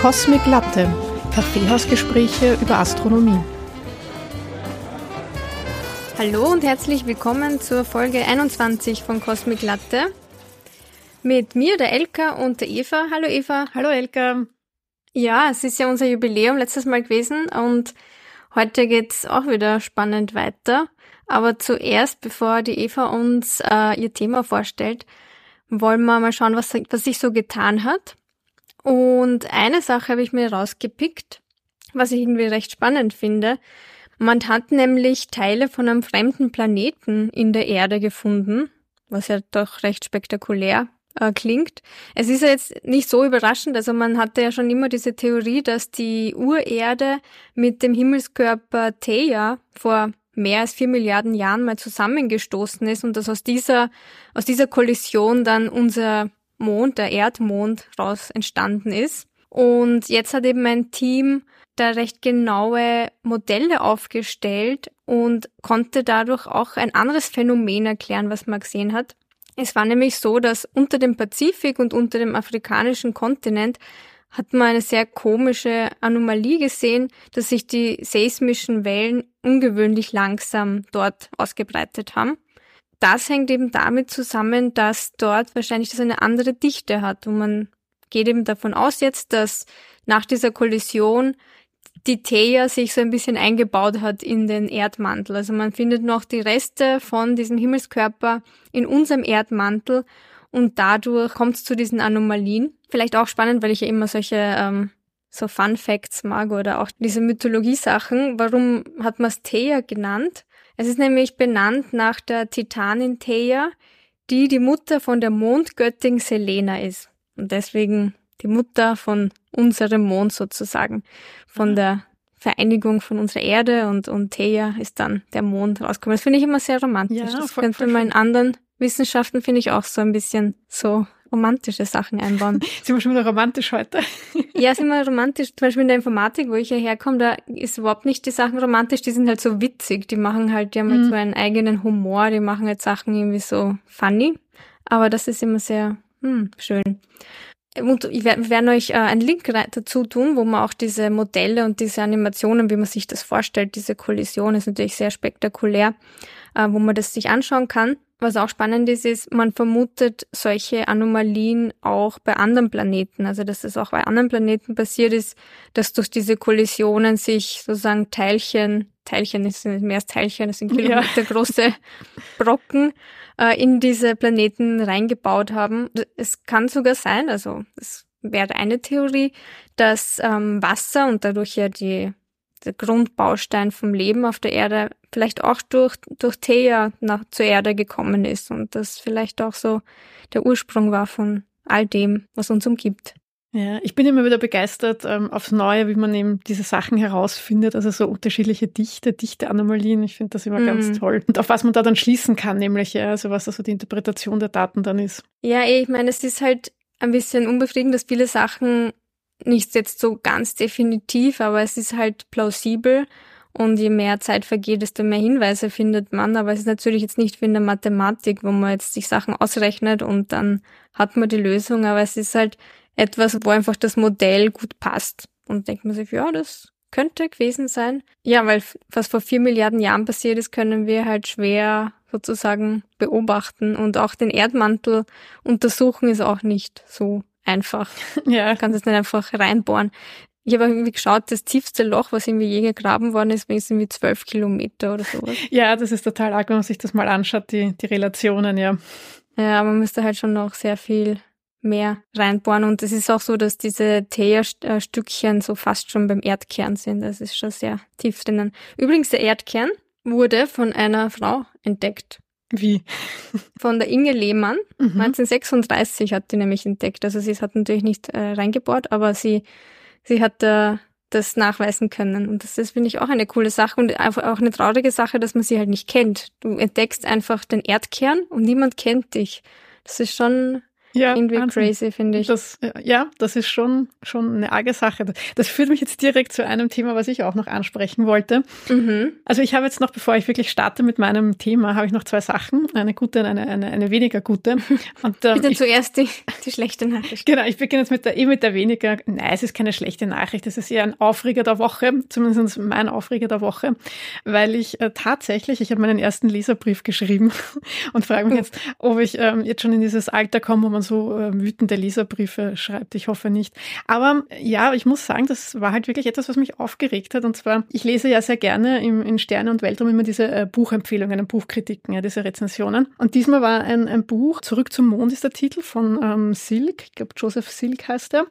Cosmic Latte, Kaffeehausgespräche über Astronomie. Hallo und herzlich willkommen zur Folge 21 von Cosmic Latte. Mit mir, der Elka und der Eva. Hallo Eva. Hallo Elka. Ja, es ist ja unser Jubiläum letztes Mal gewesen und heute geht's auch wieder spannend weiter. Aber zuerst, bevor die Eva uns äh, ihr Thema vorstellt, wollen wir mal schauen, was, was sich so getan hat. Und eine Sache habe ich mir rausgepickt, was ich irgendwie recht spannend finde. Man hat nämlich Teile von einem fremden Planeten in der Erde gefunden, was ja doch recht spektakulär äh, klingt. Es ist ja jetzt nicht so überraschend, also man hatte ja schon immer diese Theorie, dass die Urerde mit dem Himmelskörper Theia vor mehr als vier Milliarden Jahren mal zusammengestoßen ist und dass aus dieser, aus dieser Kollision dann unser Mond, der Erdmond, raus entstanden ist. Und jetzt hat eben ein Team da recht genaue Modelle aufgestellt und konnte dadurch auch ein anderes Phänomen erklären, was man gesehen hat. Es war nämlich so, dass unter dem Pazifik und unter dem afrikanischen Kontinent hat man eine sehr komische Anomalie gesehen, dass sich die seismischen Wellen ungewöhnlich langsam dort ausgebreitet haben. Das hängt eben damit zusammen, dass dort wahrscheinlich das eine andere Dichte hat und man geht eben davon aus jetzt, dass nach dieser Kollision die Theia sich so ein bisschen eingebaut hat in den Erdmantel. Also man findet noch die Reste von diesem Himmelskörper in unserem Erdmantel und dadurch kommt es zu diesen Anomalien. Vielleicht auch spannend, weil ich ja immer solche ähm, so Fun Facts mag oder auch diese Mythologie-Sachen. Warum hat man es Theia genannt? Es ist nämlich benannt nach der Titanin Theia, die die Mutter von der Mondgöttin Selena ist. Und deswegen die Mutter von unserem Mond sozusagen, von der Vereinigung von unserer Erde und, und Theia ist dann der Mond rausgekommen. Das finde ich immer sehr romantisch. Ja, das voll, könnte man in anderen Wissenschaften, finde ich, auch so ein bisschen so romantische Sachen einbauen. sind wir schon wieder romantisch heute? ja, sind wir romantisch. Zum Beispiel in der Informatik, wo ich ja herkomme, da ist überhaupt nicht die Sachen romantisch, die sind halt so witzig. Die machen halt, die haben halt mhm. so einen eigenen Humor, die machen halt Sachen irgendwie so funny. Aber das ist immer sehr hm, schön. Und ich werde, wir werden euch äh, einen Link dazu tun, wo man auch diese Modelle und diese Animationen, wie man sich das vorstellt, diese Kollision ist natürlich sehr spektakulär, äh, wo man das sich anschauen kann. Was auch spannend ist, ist, man vermutet solche Anomalien auch bei anderen Planeten. Also, dass es auch bei anderen Planeten passiert ist, dass durch diese Kollisionen sich sozusagen Teilchen, Teilchen ist mehr als Teilchen, das sind Kilometer große Brocken, äh, in diese Planeten reingebaut haben. Es kann sogar sein, also es wäre eine Theorie, dass ähm, Wasser und dadurch ja die der Grundbaustein vom Leben auf der Erde vielleicht auch durch, durch Theia nach, zur Erde gekommen ist und das vielleicht auch so der Ursprung war von all dem, was uns umgibt. Ja, ich bin immer wieder begeistert ähm, aufs Neue, wie man eben diese Sachen herausfindet, also so unterschiedliche Dichte, Dichte-Anomalien. Ich finde das immer mhm. ganz toll. Und auf was man da dann schließen kann, nämlich, ja, also was also die Interpretation der Daten dann ist. Ja, eh, ich meine, es ist halt ein bisschen unbefriedigend, dass viele Sachen nicht jetzt so ganz definitiv, aber es ist halt plausibel. Und je mehr Zeit vergeht, desto mehr Hinweise findet man. Aber es ist natürlich jetzt nicht wie in der Mathematik, wo man jetzt sich Sachen ausrechnet und dann hat man die Lösung. Aber es ist halt etwas, wo einfach das Modell gut passt. Und denkt man sich, ja, das könnte gewesen sein. Ja, weil was vor vier Milliarden Jahren passiert ist, können wir halt schwer sozusagen beobachten. Und auch den Erdmantel untersuchen ist auch nicht so einfach. Ja. Du kannst es nicht einfach reinbohren. Ich habe irgendwie geschaut, das tiefste Loch, was irgendwie je gegraben worden ist, ist irgendwie zwölf Kilometer oder sowas. Ja, das ist total arg, wenn man sich das mal anschaut, die, die Relationen, ja. Ja, man müsste halt schon noch sehr viel mehr reinbohren. Und es ist auch so, dass diese Teerstückchen so fast schon beim Erdkern sind. Das ist schon sehr tief drinnen. Übrigens, der Erdkern wurde von einer Frau entdeckt. Wie? Von der Inge Lehmann. Mhm. 1936 hat die nämlich entdeckt. Also sie hat natürlich nicht äh, reingebohrt, aber sie, sie hat äh, das nachweisen können. Und das ist, finde ich, auch eine coole Sache und einfach auch eine traurige Sache, dass man sie halt nicht kennt. Du entdeckst einfach den Erdkern und niemand kennt dich. Das ist schon ja, irgendwie Wahnsinn. crazy, finde ich. Das, äh, ja, das ist schon, schon eine arge Sache. Das führt mich jetzt direkt zu einem Thema, was ich auch noch ansprechen wollte. Mhm. Also ich habe jetzt noch, bevor ich wirklich starte mit meinem Thema, habe ich noch zwei Sachen, eine gute und eine, eine, eine weniger gute. Und, ähm, Bitte ich, zuerst die, die schlechte Nachricht. Genau, ich beginne jetzt mit der, eh mit der weniger, nein, es ist keine schlechte Nachricht, es ist eher ein Aufreger der Woche, zumindest mein Aufreger der Woche, weil ich äh, tatsächlich, ich habe meinen ersten Leserbrief geschrieben und frage mich jetzt, ob ich ähm, jetzt schon in dieses Alter komme, wo man so äh, wütende Leserbriefe schreibt. Ich hoffe nicht. Aber ja, ich muss sagen, das war halt wirklich etwas, was mich aufgeregt hat. Und zwar, ich lese ja sehr gerne im, in Sterne und Weltraum immer diese äh, Buchempfehlungen, Buchkritiken, ja, diese Rezensionen. Und diesmal war ein, ein Buch, Zurück zum Mond ist der Titel von ähm, Silk, ich glaube Joseph Silk heißt er.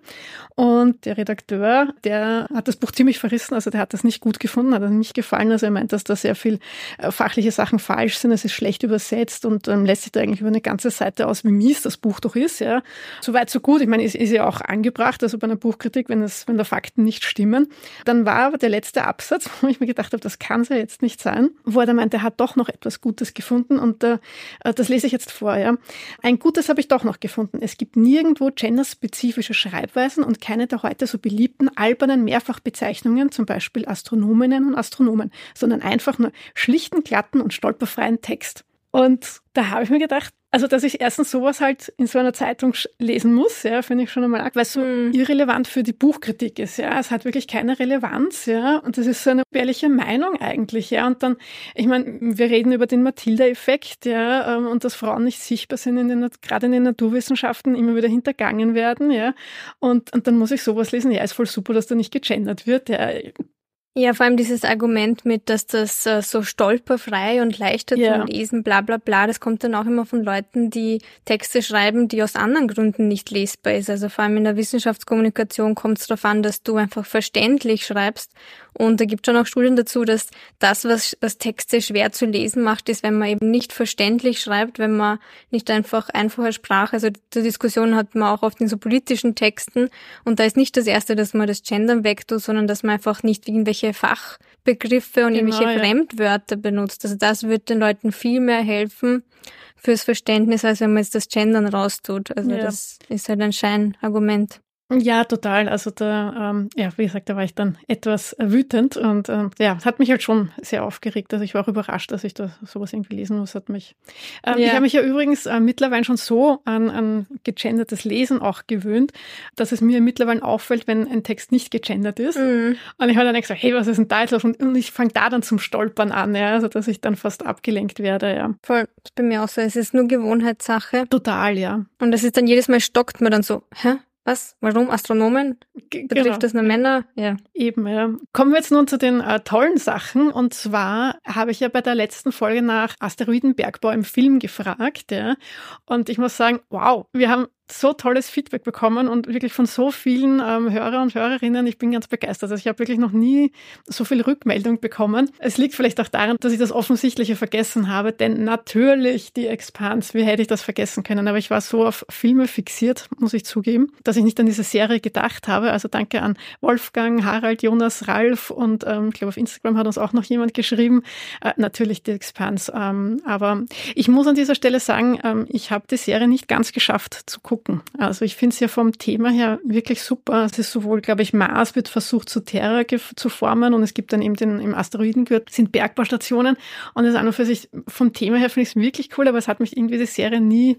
Und der Redakteur, der hat das Buch ziemlich verrissen, also der hat das nicht gut gefunden, hat er nicht gefallen. Also er meint, dass da sehr viel äh, fachliche Sachen falsch sind, es ist schlecht übersetzt und ähm, lässt sich da eigentlich über eine ganze Seite aus, wie mies das Buch doch ist. Ja. Soweit, so gut. Ich meine, es ist ja auch angebracht, also bei einer Buchkritik, wenn, es, wenn da Fakten nicht stimmen. Dann war aber der letzte Absatz, wo ich mir gedacht habe, das kann es ja jetzt nicht sein, wo er dann meinte, er hat doch noch etwas Gutes gefunden und äh, das lese ich jetzt vor. Ja. Ein Gutes habe ich doch noch gefunden. Es gibt nirgendwo genderspezifische Schreibweisen und keine der heute so beliebten albernen Mehrfachbezeichnungen, zum Beispiel Astronominnen und Astronomen, sondern einfach nur schlichten, glatten und stolperfreien Text. Und da habe ich mir gedacht, also dass ich erstens sowas halt in so einer Zeitung lesen muss, ja, finde ich schon einmal arg, weil es so mhm. irrelevant für die Buchkritik ist, ja. Es hat wirklich keine Relevanz, ja. Und das ist so eine ehrliche Meinung eigentlich, ja. Und dann, ich meine, wir reden über den Matilda-Effekt, ja, ähm, und dass Frauen nicht sichtbar sind in den, gerade in den Naturwissenschaften, immer wieder hintergangen werden, ja. Und, und dann muss ich sowas lesen, ja, ist voll super, dass da nicht gegendert wird, ja ja, vor allem dieses Argument mit, dass das äh, so stolperfrei und leichter ja. zu lesen, bla bla bla, das kommt dann auch immer von Leuten, die Texte schreiben, die aus anderen Gründen nicht lesbar ist. Also vor allem in der Wissenschaftskommunikation kommt es darauf an, dass du einfach verständlich schreibst und da gibt schon auch Studien dazu, dass das, was, was Texte schwer zu lesen macht, ist, wenn man eben nicht verständlich schreibt, wenn man nicht einfach einfache Sprache, also die Diskussion hat man auch oft in so politischen Texten und da ist nicht das Erste, dass man das Gendern wegtut, sondern dass man einfach nicht irgendwelche Fachbegriffe und genau, irgendwelche ja. Fremdwörter benutzt. Also das wird den Leuten viel mehr helfen fürs Verständnis, als wenn man jetzt das Gendern raustut. Also ja. das ist halt ein Scheinargument. Ja, total. Also da, ähm, ja, wie gesagt, da war ich dann etwas wütend und ähm, ja, es hat mich halt schon sehr aufgeregt. Also ich war auch überrascht, dass ich da sowas irgendwie lesen muss. Hat mich. Ähm, ja. Ich habe mich ja übrigens äh, mittlerweile schon so an, an gegendertes Lesen auch gewöhnt, dass es mir mittlerweile auffällt, wenn ein Text nicht gegendert ist. Mhm. Und ich habe dann gesagt, hey, was ist denn da jetzt los? Und ich fange da dann zum Stolpern an, ja, also dass ich dann fast abgelenkt werde, ja. Voll, das ist bei mir auch so. Es ist nur Gewohnheitssache. Total, ja. Und das ist dann jedes Mal stockt man dann so, hä? Was? Warum Astronomen? Betrifft genau. das nur Männer? Ja. Eben, ja. Kommen wir jetzt nun zu den äh, tollen Sachen. Und zwar habe ich ja bei der letzten Folge nach Asteroidenbergbau im Film gefragt. Ja. Und ich muss sagen, wow, wir haben so tolles Feedback bekommen und wirklich von so vielen ähm, Hörer und Hörerinnen. Ich bin ganz begeistert. Also ich habe wirklich noch nie so viel Rückmeldung bekommen. Es liegt vielleicht auch daran, dass ich das Offensichtliche vergessen habe, denn natürlich die Expans, wie hätte ich das vergessen können? Aber ich war so auf Filme fixiert, muss ich zugeben, dass ich nicht an diese Serie gedacht habe. Also danke an Wolfgang, Harald, Jonas, Ralf und ähm, ich glaube auf Instagram hat uns auch noch jemand geschrieben. Äh, natürlich die Expans. Ähm, aber ich muss an dieser Stelle sagen, ähm, ich habe die Serie nicht ganz geschafft zu gucken gucken. Also ich finde es ja vom Thema her wirklich super. Es ist sowohl, glaube ich, Mars wird versucht zu Terra zu formen und es gibt dann eben den, im Asteroidengürtel sind Bergbaustationen und das an und für sich vom Thema her finde ich es wirklich cool, aber es hat mich irgendwie die Serie nie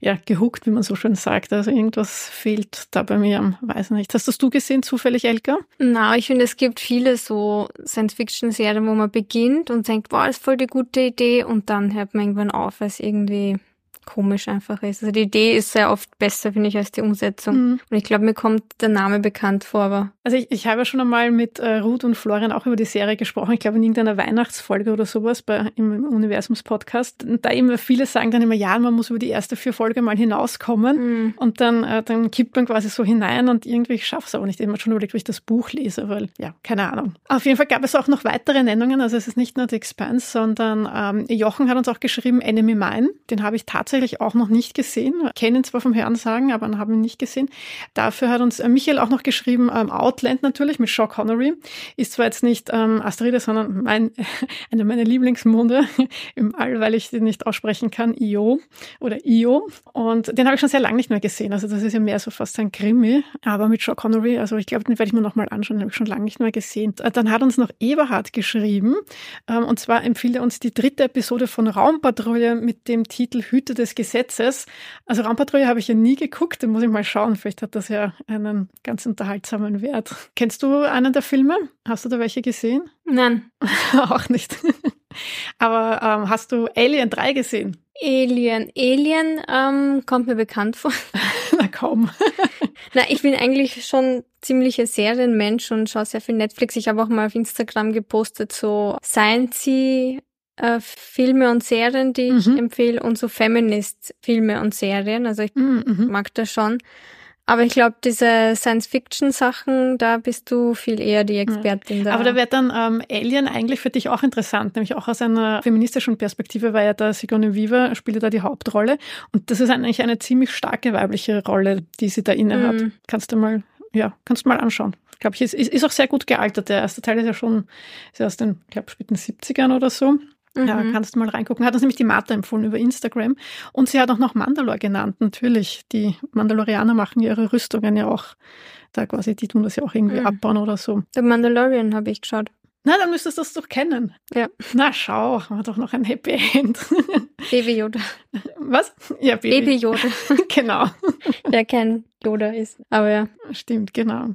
ja, gehuckt, wie man so schön sagt. Also irgendwas fehlt da bei mir, weiß nicht. Hast das du gesehen, zufällig, Elka? Na, ich finde, es gibt viele so Science-Fiction-Serien, wo man beginnt und denkt, wow, ist voll die gute Idee und dann hört man irgendwann auf, weil es irgendwie komisch einfach ist. Also die Idee ist sehr oft besser, finde ich, als die Umsetzung. Mhm. Und ich glaube, mir kommt der Name bekannt vor, aber. Also ich, ich habe ja schon einmal mit äh, Ruth und Florian auch über die Serie gesprochen. Ich glaube, in irgendeiner Weihnachtsfolge oder sowas bei, im Universums-Podcast. Da immer viele sagen dann immer, ja, man muss über die erste vier Folge mal hinauskommen. Mhm. Und dann, äh, dann kippt man quasi so hinein und irgendwie ich schaffe es aber nicht. Ich habe schon überlegt, wie ich das Buch lese, weil, ja, keine Ahnung. Auf jeden Fall gab es auch noch weitere Nennungen. Also es ist nicht nur The Expanse, sondern ähm, Jochen hat uns auch geschrieben, Enemy Mine. Den habe ich tatsächlich tatsächlich auch noch nicht gesehen. Kennen zwar vom Hörensagen, aber haben ihn nicht gesehen. Dafür hat uns äh, Michael auch noch geschrieben, ähm, Outland natürlich mit Sean Connery. Ist zwar jetzt nicht ähm, Asteride, sondern mein, einer meiner Lieblingsmonde im All, weil ich den nicht aussprechen kann, Io oder Io. Und den habe ich schon sehr lange nicht mehr gesehen. Also das ist ja mehr so fast ein Krimi, aber mit Sean Connery. Also ich glaube, den werde ich mir nochmal anschauen, den habe ich schon lange nicht mehr gesehen. Dann hat uns noch Eberhard geschrieben. Ähm, und zwar empfiehlt er uns die dritte Episode von Raumpatrouille mit dem Titel Hüte des Gesetzes. Also Raumpatrouille habe ich ja nie geguckt, den muss ich mal schauen. Vielleicht hat das ja einen ganz unterhaltsamen Wert. Kennst du einen der Filme? Hast du da welche gesehen? Nein. Auch nicht. Aber ähm, hast du Alien 3 gesehen? Alien. Alien ähm, kommt mir bekannt vor. Na kaum. Na, ich bin eigentlich schon ziemlicher Serienmensch und schaue sehr viel Netflix. Ich habe auch mal auf Instagram gepostet, so Science äh, Filme und Serien, die ich mhm. empfehle und so Feminist-Filme und Serien. Also ich mhm. mhm. mag das schon. Aber ich glaube, diese Science-Fiction-Sachen, da bist du viel eher die Expertin da. Aber da wäre dann ähm, Alien eigentlich für dich auch interessant, nämlich auch aus einer feministischen Perspektive, weil ja da Sigourney Weaver spielt da die Hauptrolle. Und das ist eigentlich eine ziemlich starke weibliche Rolle, die sie da inne hat. Mhm. Kannst du mal, ja, kannst du mal anschauen. Glaube ich, ist, ist auch sehr gut gealtert. Der erste Teil ist ja schon ist ja aus den, glaube späten 70ern oder so. Mhm. Ja, kannst du mal reingucken. Hat uns nämlich die Martha empfohlen über Instagram. Und sie hat auch noch Mandalore genannt, natürlich. Die Mandalorianer machen ihre Rüstungen ja auch da quasi, die tun das ja auch irgendwie mhm. abbauen oder so. Der Mandalorian habe ich geschaut. Na, dann müsstest du das doch kennen. Ja. Na, schau, haben wir doch noch ein Happy End. Baby Yoda. Was? Ja, Baby, Baby Yoda. genau. Der kein Yoda ist. Aber ja. Stimmt, genau.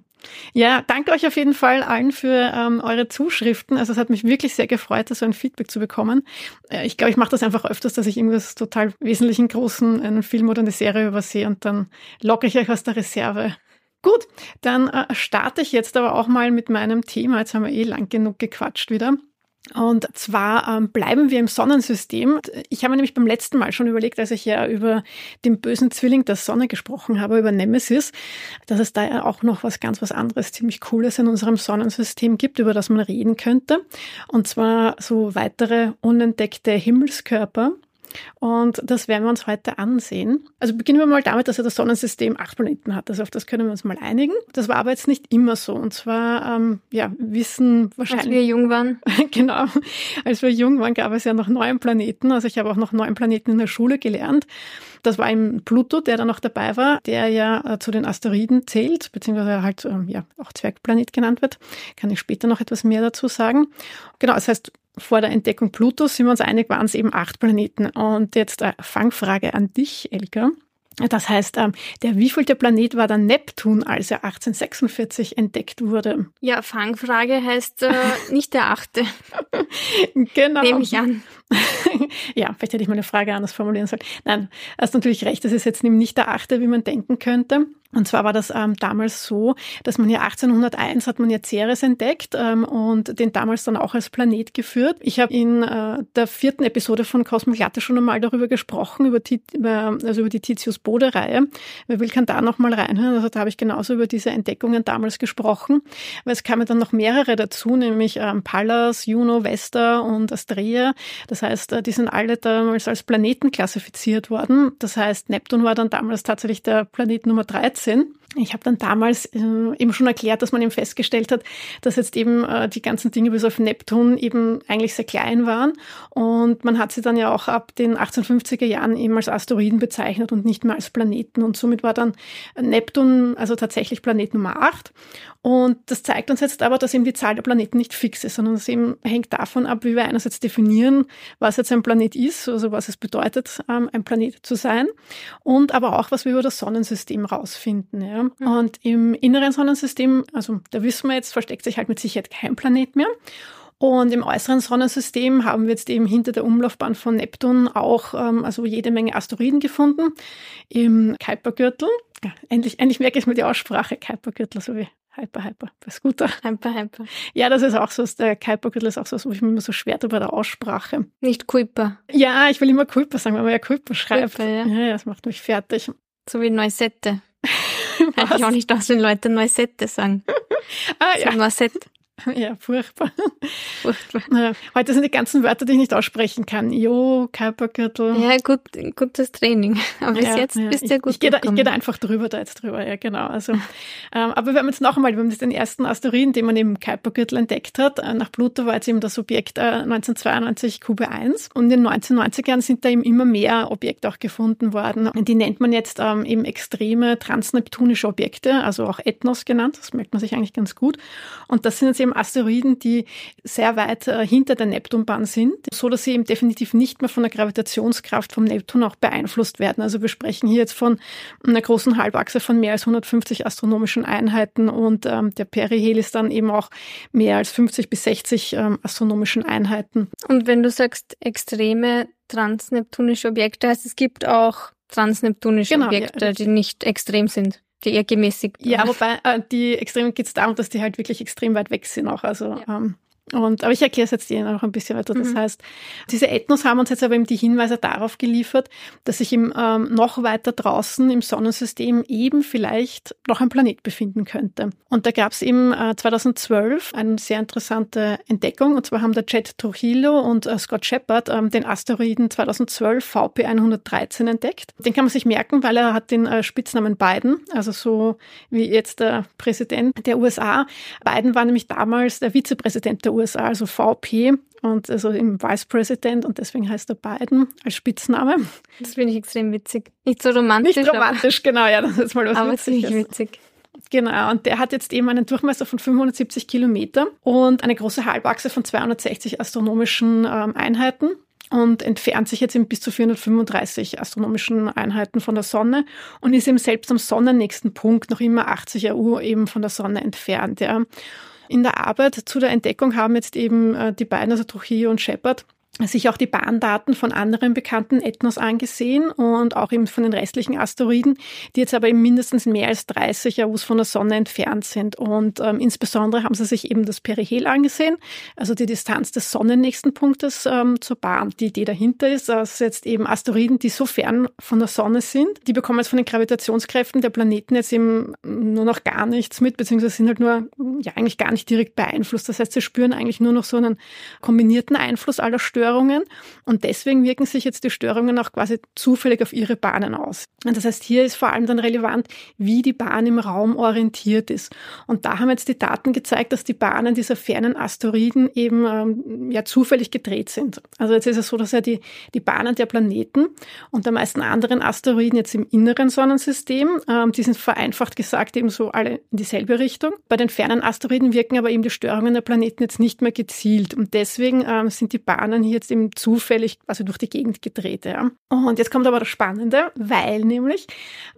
Ja, danke euch auf jeden Fall allen für ähm, eure Zuschriften. Also es hat mich wirklich sehr gefreut, so ein Feedback zu bekommen. Äh, ich glaube, ich mache das einfach öfters, dass ich irgendwas total wesentlichen großen, einen Film oder eine Serie übersehe und dann locke ich euch aus der Reserve. Gut, dann äh, starte ich jetzt aber auch mal mit meinem Thema. Jetzt haben wir eh lang genug gequatscht wieder. Und zwar ähm, bleiben wir im Sonnensystem. Ich habe mir nämlich beim letzten Mal schon überlegt, als ich ja über den bösen Zwilling der Sonne gesprochen habe, über Nemesis, dass es da ja auch noch was ganz was anderes, ziemlich Cooles in unserem Sonnensystem gibt, über das man reden könnte. Und zwar so weitere unentdeckte Himmelskörper, und das werden wir uns heute ansehen. Also beginnen wir mal damit, dass ja das Sonnensystem acht Planeten hat. Also auf das können wir uns mal einigen. Das war aber jetzt nicht immer so. Und zwar, ähm, ja, wissen wahrscheinlich. Als wir jung waren. genau. Als wir jung waren, gab es ja noch neun Planeten. Also ich habe auch noch neun Planeten in der Schule gelernt. Das war eben Pluto, der da noch dabei war, der ja äh, zu den Asteroiden zählt, beziehungsweise halt ähm, ja auch Zwergplanet genannt wird. Kann ich später noch etwas mehr dazu sagen. Genau, das heißt, vor der Entdeckung Plutos sind wir uns einig, waren es eben acht Planeten. Und jetzt eine Fangfrage an dich, Elke. Das heißt, ähm, der wievielte Planet war der Neptun, als er 1846 entdeckt wurde? Ja, Fangfrage heißt äh, nicht der achte. genau. Nehme ich an. ja, vielleicht hätte ich meine Frage anders formulieren sollen. Nein, hast natürlich recht, das ist jetzt nicht der achte, wie man denken könnte. Und zwar war das ähm, damals so, dass man ja 1801 hat man ja Ceres entdeckt ähm, und den damals dann auch als Planet geführt. Ich habe in äh, der vierten Episode von Cosmo Glatte schon einmal darüber gesprochen, über, über, also über die Titius-Bode-Reihe. Wer will, kann da nochmal reinhören. Also da habe ich genauso über diese Entdeckungen damals gesprochen. Weil es kamen dann noch mehrere dazu, nämlich ähm, Pallas, Juno, Vesta und Astrea. Das heißt, äh, die sind alle damals als Planeten klassifiziert worden. Das heißt, Neptun war dann damals tatsächlich der Planet Nummer 13 13. Ich habe dann damals äh, eben schon erklärt, dass man eben festgestellt hat, dass jetzt eben äh, die ganzen Dinge bis auf Neptun eben eigentlich sehr klein waren. Und man hat sie dann ja auch ab den 1850er Jahren eben als Asteroiden bezeichnet und nicht mehr als Planeten. Und somit war dann Neptun also tatsächlich Planet Nummer 8. Und das zeigt uns jetzt aber, dass eben die Zahl der Planeten nicht fix ist, sondern es eben hängt davon ab, wie wir einerseits definieren, was jetzt ein Planet ist, also was es bedeutet, ähm, ein Planet zu sein, und aber auch, was wir über das Sonnensystem rausfinden. Ja. Mhm. Und im inneren Sonnensystem, also da wissen wir jetzt, versteckt sich halt mit Sicherheit kein Planet mehr. Und im äußeren Sonnensystem haben wir jetzt eben hinter der Umlaufbahn von Neptun auch ähm, also jede Menge Asteroiden gefunden. Im Kuipergürtel, ja, endlich, endlich merke ich mir die Aussprache, Kuipergürtel, so wie Hyper, Hyper, bei Scooter. Hyper, Hyper. Ja, das ist auch so, der Kuipergürtel ist auch so, wo ich mir immer so schwer bei der Aussprache. Nicht Kuiper. Ja, ich will immer Kuiper sagen, weil man ja Kuiper schreibt. Kuiper, ja. ja, das macht mich fertig. So wie Neusette. Hätte ich auch nicht aus, wenn Leute Neusette sagen. ah, ja. Noisette. Ja, furchtbar. furchtbar. Heute sind die ganzen Wörter, die ich nicht aussprechen kann. Jo, Kuipergürtel. Ja, gut, gutes Training. Aber bis ja, jetzt ja. bist du ja gut Ich, ich gehe da, geh da einfach drüber, da jetzt drüber, ja, genau. Also, ähm, aber wir haben jetzt noch einmal, wir haben jetzt den ersten Asteroiden, den man im Kuipergürtel entdeckt hat. Äh, nach Pluto war jetzt eben das Objekt äh, 1992 QB1. Und in den 1990er Jahren sind da eben immer mehr Objekte auch gefunden worden. Und die nennt man jetzt ähm, eben extreme transneptunische Objekte, also auch Ethnos genannt. Das merkt man sich eigentlich ganz gut. Und das sind jetzt eben Asteroiden, die sehr weit äh, hinter der Neptunbahn sind, so dass sie eben definitiv nicht mehr von der Gravitationskraft vom Neptun auch beeinflusst werden. Also wir sprechen hier jetzt von einer großen Halbachse von mehr als 150 astronomischen Einheiten und ähm, der Perihel ist dann eben auch mehr als 50 bis 60 ähm, astronomischen Einheiten. Und wenn du sagst extreme transneptunische Objekte, heißt es gibt auch transneptunische genau, Objekte, ja, die nicht extrem sind die eher gemäßigt. Ja, wobei äh, die Extremen geht es darum, dass die halt wirklich extrem weit weg sind auch. Also ja. ähm, und, aber ich erkläre es jetzt Ihnen noch ein bisschen weiter. Das mhm. heißt, diese Ethnos haben uns jetzt aber eben die Hinweise darauf geliefert, dass sich im, ähm, noch weiter draußen im Sonnensystem eben vielleicht noch ein Planet befinden könnte. Und da gab es eben äh, 2012 eine sehr interessante Entdeckung. Und zwar haben der Jet Trujillo und äh, Scott Shepard ähm, den Asteroiden 2012 VP 113 entdeckt. Den kann man sich merken, weil er hat den äh, Spitznamen Biden, also so wie jetzt der Präsident der USA. Biden war nämlich damals der Vizepräsident der USA, also VP und also im Vice President und deswegen heißt er Biden als Spitzname. Das finde ich extrem witzig. Nicht so romantisch. Nicht romantisch, genau, ja, das ist mal was aber Witziges. witzig. Genau, und der hat jetzt eben einen Durchmesser von 570 Kilometer und eine große Halbachse von 260 astronomischen ähm, Einheiten und entfernt sich jetzt eben bis zu 435 astronomischen Einheiten von der Sonne und ist eben selbst am sonnennächsten Punkt noch immer 80 AU eben von der Sonne entfernt. Ja. In der Arbeit zu der Entdeckung haben jetzt eben äh, die beiden, also Trujillo und Shepard, sich auch die Bahndaten von anderen bekannten Ethnos angesehen und auch eben von den restlichen Asteroiden, die jetzt aber eben mindestens mehr als 30 AUs von der Sonne entfernt sind. Und ähm, insbesondere haben sie sich eben das Perihel angesehen, also die Distanz des sonnennächsten Punktes ähm, zur Bahn. Die Idee dahinter ist, dass jetzt eben Asteroiden, die so fern von der Sonne sind, die bekommen jetzt von den Gravitationskräften der Planeten jetzt eben nur noch gar nichts mit, beziehungsweise sind halt nur ja eigentlich gar nicht direkt beeinflusst. Das heißt, sie spüren eigentlich nur noch so einen kombinierten Einfluss aller Störungen Störungen und deswegen wirken sich jetzt die Störungen auch quasi zufällig auf ihre Bahnen aus. Und das heißt, hier ist vor allem dann relevant, wie die Bahn im Raum orientiert ist. Und da haben jetzt die Daten gezeigt, dass die Bahnen dieser fernen Asteroiden eben ähm, ja zufällig gedreht sind. Also jetzt ist es so, dass ja die, die Bahnen der Planeten und der meisten anderen Asteroiden jetzt im inneren Sonnensystem, ähm, die sind vereinfacht gesagt eben so alle in dieselbe Richtung. Bei den fernen Asteroiden wirken aber eben die Störungen der Planeten jetzt nicht mehr gezielt. Und deswegen ähm, sind die Bahnen hier jetzt eben zufällig also durch die Gegend gedreht. Ja. Und jetzt kommt aber das Spannende, weil nämlich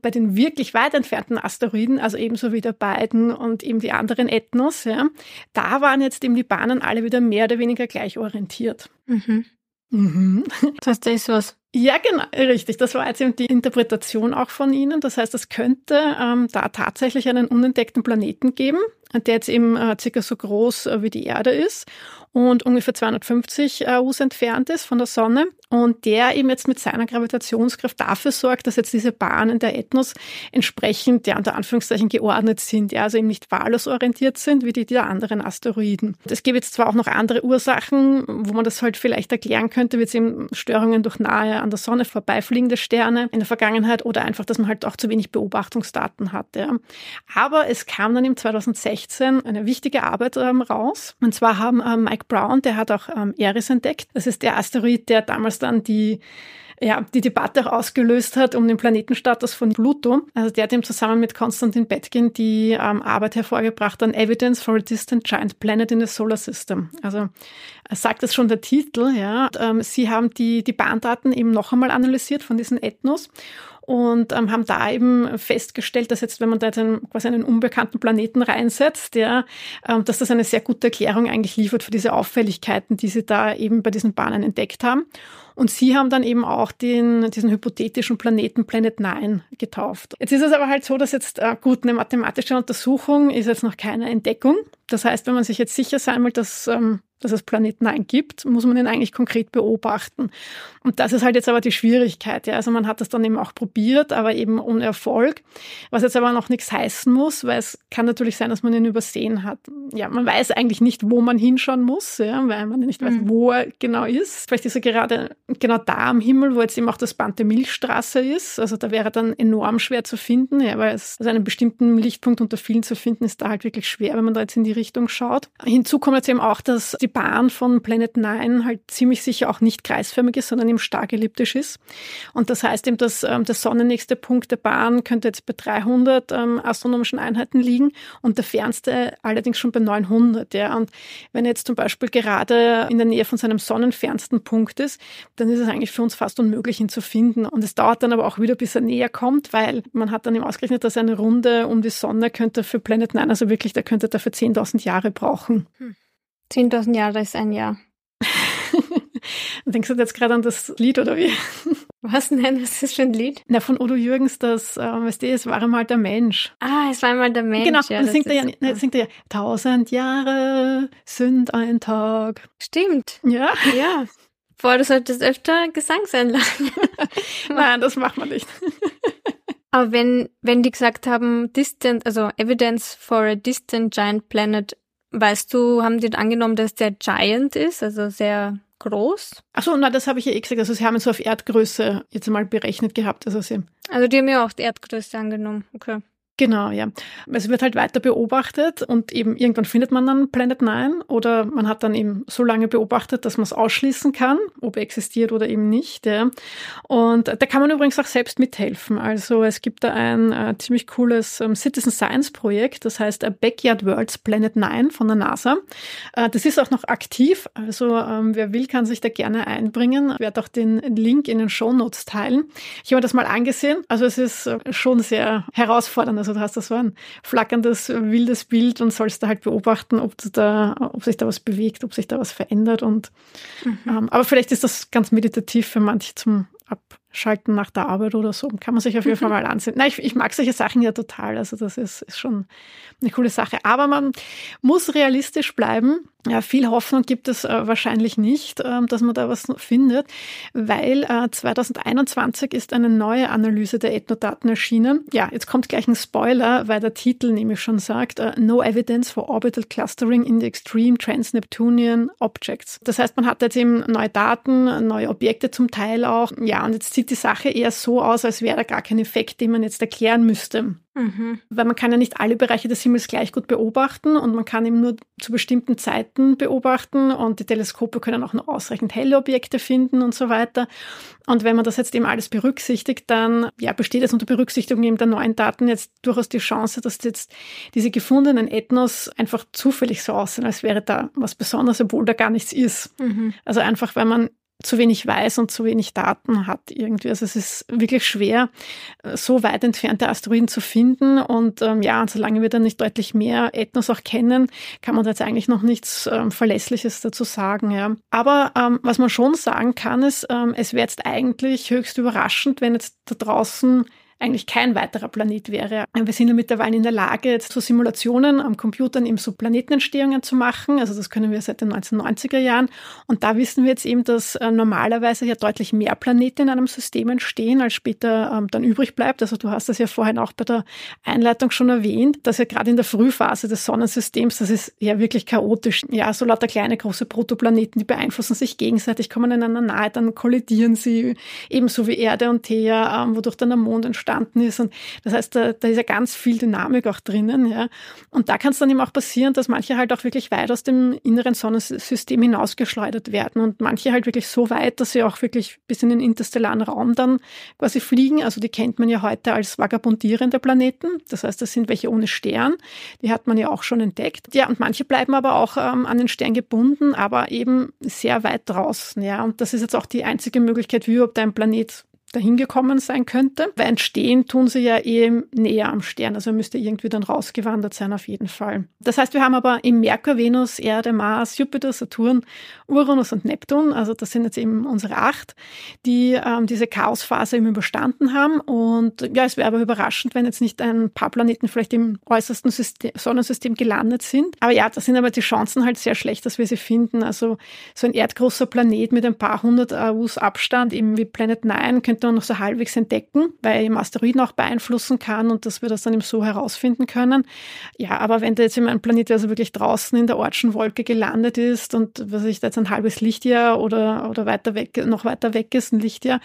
bei den wirklich weit entfernten Asteroiden, also ebenso wie der beiden und eben die anderen Ethnos, ja, da waren jetzt eben die Bahnen alle wieder mehr oder weniger gleich orientiert. Mhm. Mhm. Das heißt, da ist was. Ja, genau, richtig. Das war jetzt eben die Interpretation auch von Ihnen. Das heißt, es könnte ähm, da tatsächlich einen unentdeckten Planeten geben, der jetzt eben äh, circa so groß äh, wie die Erde ist und ungefähr 250 AUs entfernt ist von der Sonne und der eben jetzt mit seiner Gravitationskraft dafür sorgt, dass jetzt diese Bahnen der Ethnos entsprechend, ja, unter Anführungszeichen geordnet sind, ja, also eben nicht wahllos orientiert sind, wie die der anderen Asteroiden. Es gibt jetzt zwar auch noch andere Ursachen, wo man das halt vielleicht erklären könnte, wie jetzt eben Störungen durch nahe an der Sonne vorbeifliegende Sterne in der Vergangenheit oder einfach, dass man halt auch zu wenig Beobachtungsdaten hatte. Aber es kam dann im 2016 eine wichtige Arbeit ähm, raus. Und zwar haben ähm, Mike Brown, der hat auch ähm, Eris entdeckt. Das ist der Asteroid, der damals dann die ja, die Debatte auch ausgelöst hat um den Planetenstatus von Pluto. Also der hat ihm zusammen mit Konstantin Betkin die ähm, Arbeit hervorgebracht an Evidence for a Distant Giant Planet in the Solar System. Also sagt das schon der Titel, ja. Und, ähm, sie haben die, die Bahndaten eben noch einmal analysiert von diesen Ethnos und ähm, haben da eben festgestellt, dass jetzt, wenn man da jetzt einen, quasi einen unbekannten Planeten reinsetzt, ja, ähm, dass das eine sehr gute Erklärung eigentlich liefert für diese Auffälligkeiten, die sie da eben bei diesen Bahnen entdeckt haben. Und sie haben dann eben auch den, diesen hypothetischen Planeten Planet 9 getauft. Jetzt ist es aber halt so, dass jetzt, äh, gut, eine mathematische Untersuchung ist jetzt noch keine Entdeckung. Das heißt, wenn man sich jetzt sicher sein will, dass ähm, dass es Planet 9 gibt, muss man ihn eigentlich konkret beobachten. Und das ist halt jetzt aber die Schwierigkeit. Ja. Also man hat das dann eben auch probiert, aber eben ohne Erfolg. Was jetzt aber noch nichts heißen muss, weil es kann natürlich sein, dass man ihn übersehen hat. Ja, man weiß eigentlich nicht, wo man hinschauen muss, ja, weil man nicht weiß, mhm. wo er genau ist. Vielleicht ist er gerade genau da am Himmel, wo jetzt eben auch das Band der Milchstraße ist. Also da wäre dann enorm schwer zu finden, ja, weil es also einen bestimmten Lichtpunkt unter vielen zu finden ist da halt wirklich schwer, wenn man da jetzt in die Richtung schaut. Hinzu kommt jetzt eben auch, dass die Bahn von Planet 9 halt ziemlich sicher auch nicht kreisförmig ist, sondern eben stark elliptisch ist. Und das heißt eben, dass ähm, der sonnennächste Punkt der Bahn könnte jetzt bei 300 ähm, astronomischen Einheiten liegen und der fernste allerdings schon bei 900. Ja. Und wenn er jetzt zum Beispiel gerade in der Nähe von seinem sonnenfernsten Punkt ist, dann ist es eigentlich für uns fast unmöglich, ihn zu finden. Und es dauert dann aber auch wieder, bis er näher kommt, weil man hat dann eben ausgerechnet, dass eine Runde um die Sonne könnte für Planet 9, also wirklich, der könnte dafür 10.000 Jahre brauchen. Hm. 10.000 Jahre ist ein Jahr. Denkst du jetzt gerade an das Lied oder wie? Was denn? Was ist das für ein Lied? Na, von Udo Jürgens, das, äh, weißt du, es war einmal der Mensch. Ah, es war einmal der Mensch. Genau, ja, und singt er ja, ne, singt er ja, tausend Jahre sind ein Tag. Stimmt. Ja? Ja. Boah, du solltest öfter Gesang sein lassen. Nein, das macht man nicht. Aber wenn, wenn die gesagt haben, distant, also evidence for a distant giant planet, weißt du, haben die angenommen, dass der Giant ist, also sehr groß? Achso, na, das habe ich ja eh gesagt. Also sie haben es so auf Erdgröße jetzt mal berechnet gehabt. Also, sie also die haben ja auch die Erdgröße angenommen. Okay. Genau, ja. Es wird halt weiter beobachtet und eben irgendwann findet man dann Planet 9 oder man hat dann eben so lange beobachtet, dass man es ausschließen kann, ob er existiert oder eben nicht. Ja. Und da kann man übrigens auch selbst mithelfen. Also es gibt da ein äh, ziemlich cooles ähm, Citizen Science Projekt, das heißt äh, Backyard Worlds Planet 9 von der NASA. Äh, das ist auch noch aktiv, also ähm, wer will, kann sich da gerne einbringen. Ich werde auch den Link in den Show Notes teilen. Ich habe mir das mal angesehen. Also es ist äh, schon sehr herausfordernd. Also du hast da so ein flackerndes, wildes Bild und sollst da halt beobachten, ob, da, ob sich da was bewegt, ob sich da was verändert. Und, mhm. ähm, aber vielleicht ist das ganz meditativ für manche zum Abschalten nach der Arbeit oder so. Kann man sich auf jeden Fall mal ansehen. Nein, ich, ich mag solche Sachen ja total. Also das ist, ist schon eine coole Sache. Aber man muss realistisch bleiben ja, viel Hoffnung gibt es äh, wahrscheinlich nicht, äh, dass man da was findet, weil äh, 2021 ist eine neue Analyse der Ethnodaten erschienen. Ja, jetzt kommt gleich ein Spoiler, weil der Titel nämlich schon sagt, äh, No Evidence for Orbital Clustering in the Extreme Trans-Neptunian Objects. Das heißt, man hat jetzt eben neue Daten, neue Objekte zum Teil auch. Ja, und jetzt sieht die Sache eher so aus, als wäre da gar kein Effekt, den man jetzt erklären müsste. Mhm. Weil man kann ja nicht alle Bereiche des Himmels gleich gut beobachten und man kann eben nur zu bestimmten Zeiten beobachten und die Teleskope können auch nur ausreichend helle Objekte finden und so weiter. Und wenn man das jetzt eben alles berücksichtigt, dann ja, besteht es unter Berücksichtigung eben der neuen Daten jetzt durchaus die Chance, dass jetzt diese gefundenen Ethnos einfach zufällig so aussehen, als wäre da was Besonderes, obwohl da gar nichts ist. Mhm. Also einfach, weil man zu wenig weiß und zu wenig Daten hat irgendwie. Also es ist wirklich schwer, so weit entfernte Asteroiden zu finden. Und ähm, ja, und solange wir dann nicht deutlich mehr Ethnos auch kennen, kann man da jetzt eigentlich noch nichts ähm, Verlässliches dazu sagen. Ja. Aber ähm, was man schon sagen kann, ist, ähm, es wäre jetzt eigentlich höchst überraschend, wenn jetzt da draußen eigentlich kein weiterer Planet wäre. Wir sind ja mittlerweile in der Lage, jetzt so Simulationen am Computern eben so Planetenentstehungen zu machen. Also das können wir seit den 1990er Jahren. Und da wissen wir jetzt eben, dass äh, normalerweise ja deutlich mehr Planeten in einem System entstehen, als später ähm, dann übrig bleibt. Also du hast das ja vorhin auch bei der Einleitung schon erwähnt, dass ja gerade in der Frühphase des Sonnensystems, das ist ja wirklich chaotisch. Ja, so lauter kleine, große Protoplaneten, die beeinflussen sich gegenseitig, kommen einander nahe, dann kollidieren sie, ebenso wie Erde und Thea, ähm, wodurch dann der Mond entsteht entstanden ist. Und das heißt, da, da ist ja ganz viel Dynamik auch drinnen. Ja. Und da kann es dann eben auch passieren, dass manche halt auch wirklich weit aus dem inneren Sonnensystem hinausgeschleudert werden und manche halt wirklich so weit, dass sie auch wirklich bis in den interstellaren Raum dann quasi fliegen. Also die kennt man ja heute als vagabundierende Planeten. Das heißt, das sind welche ohne Stern. Die hat man ja auch schon entdeckt. Ja, und manche bleiben aber auch ähm, an den Stern gebunden, aber eben sehr weit draußen. Ja, und das ist jetzt auch die einzige Möglichkeit, wie überhaupt ein Planet dahin gekommen sein könnte. Weil entstehen tun sie ja eh näher am Stern, also er müsste irgendwie dann rausgewandert sein auf jeden Fall. Das heißt, wir haben aber im Merkur, Venus, Erde, Mars, Jupiter, Saturn, Uranus und Neptun, also das sind jetzt eben unsere acht, die ähm, diese Chaosphase eben überstanden haben. Und ja, es wäre aber überraschend, wenn jetzt nicht ein paar Planeten vielleicht im äußersten System, Sonnensystem gelandet sind. Aber ja, da sind aber die Chancen halt sehr schlecht, dass wir sie finden. Also so ein erdgroßer Planet mit ein paar hundert AUs Abstand, eben wie Planet 9, könnte man noch so halbwegs entdecken, weil eben Asteroiden auch beeinflussen kann und dass wir das dann eben so herausfinden können. Ja, aber wenn da jetzt eben ein Planet, der also wirklich draußen in der Ortschen Wolke gelandet ist und was ich da jetzt ein halbes Lichtjahr oder, oder weiter weg, noch weiter weg ist, ein Lichtjahr,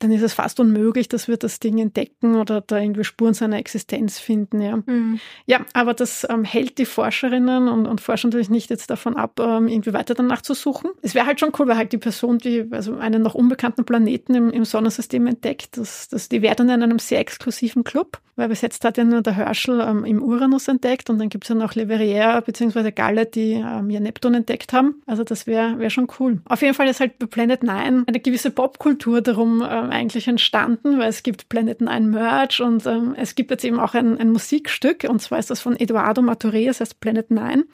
dann ist es fast unmöglich, dass wir das Ding entdecken oder da irgendwie Spuren seiner Existenz finden. Ja, mhm. ja aber das ähm, hält die Forscherinnen und, und Forscher natürlich nicht jetzt davon ab, ähm, irgendwie weiter danach zu suchen. Es wäre halt schon cool, weil halt die Person, die also einen noch unbekannten Planeten im, im Sonnensystem entdeckt, das, das, die wäre dann in einem sehr exklusiven Club, weil bis jetzt hat ja nur der Herschel ähm, im Uranus entdeckt und dann gibt es ja noch Le Verrier bzw. Galle, die ähm, ja Neptun entdeckt haben. Also das wäre wär schon cool. Auf jeden Fall ist halt bei Planet 9 eine gewisse Popkultur darum ähm, eigentlich entstanden, weil es gibt Planet 9 Merch und ähm, es gibt jetzt eben auch ein, ein, Musikstück und zwar ist das von Eduardo Maturé, das heißt Planet 9.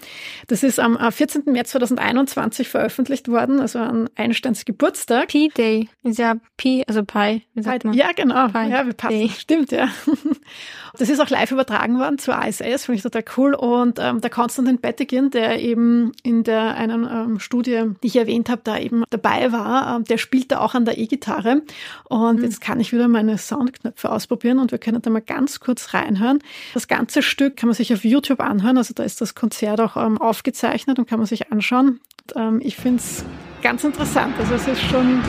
Das ist am 14. März 2021 veröffentlicht worden, also an Einsteins Geburtstag. P-Day ist ja P, also Pi, wie sagt man? Ja, genau. Pi ja, wir passen. Day. Stimmt, ja. Das ist auch live übertragen worden zur ISS, finde ich total cool. Und ähm, der Konstantin Bettigan, der eben in der einen ähm, Studie, die ich erwähnt habe, da eben dabei war, ähm, der spielt da auch an der E-Gitarre. Und mhm. jetzt kann ich wieder meine Soundknöpfe ausprobieren und wir können da mal ganz kurz reinhören. Das ganze Stück kann man sich auf YouTube anhören. Also da ist das Konzert auch ähm, aufgezeichnet und kann man sich anschauen. Und, ähm, ich finde es ganz interessant. Also es ist schon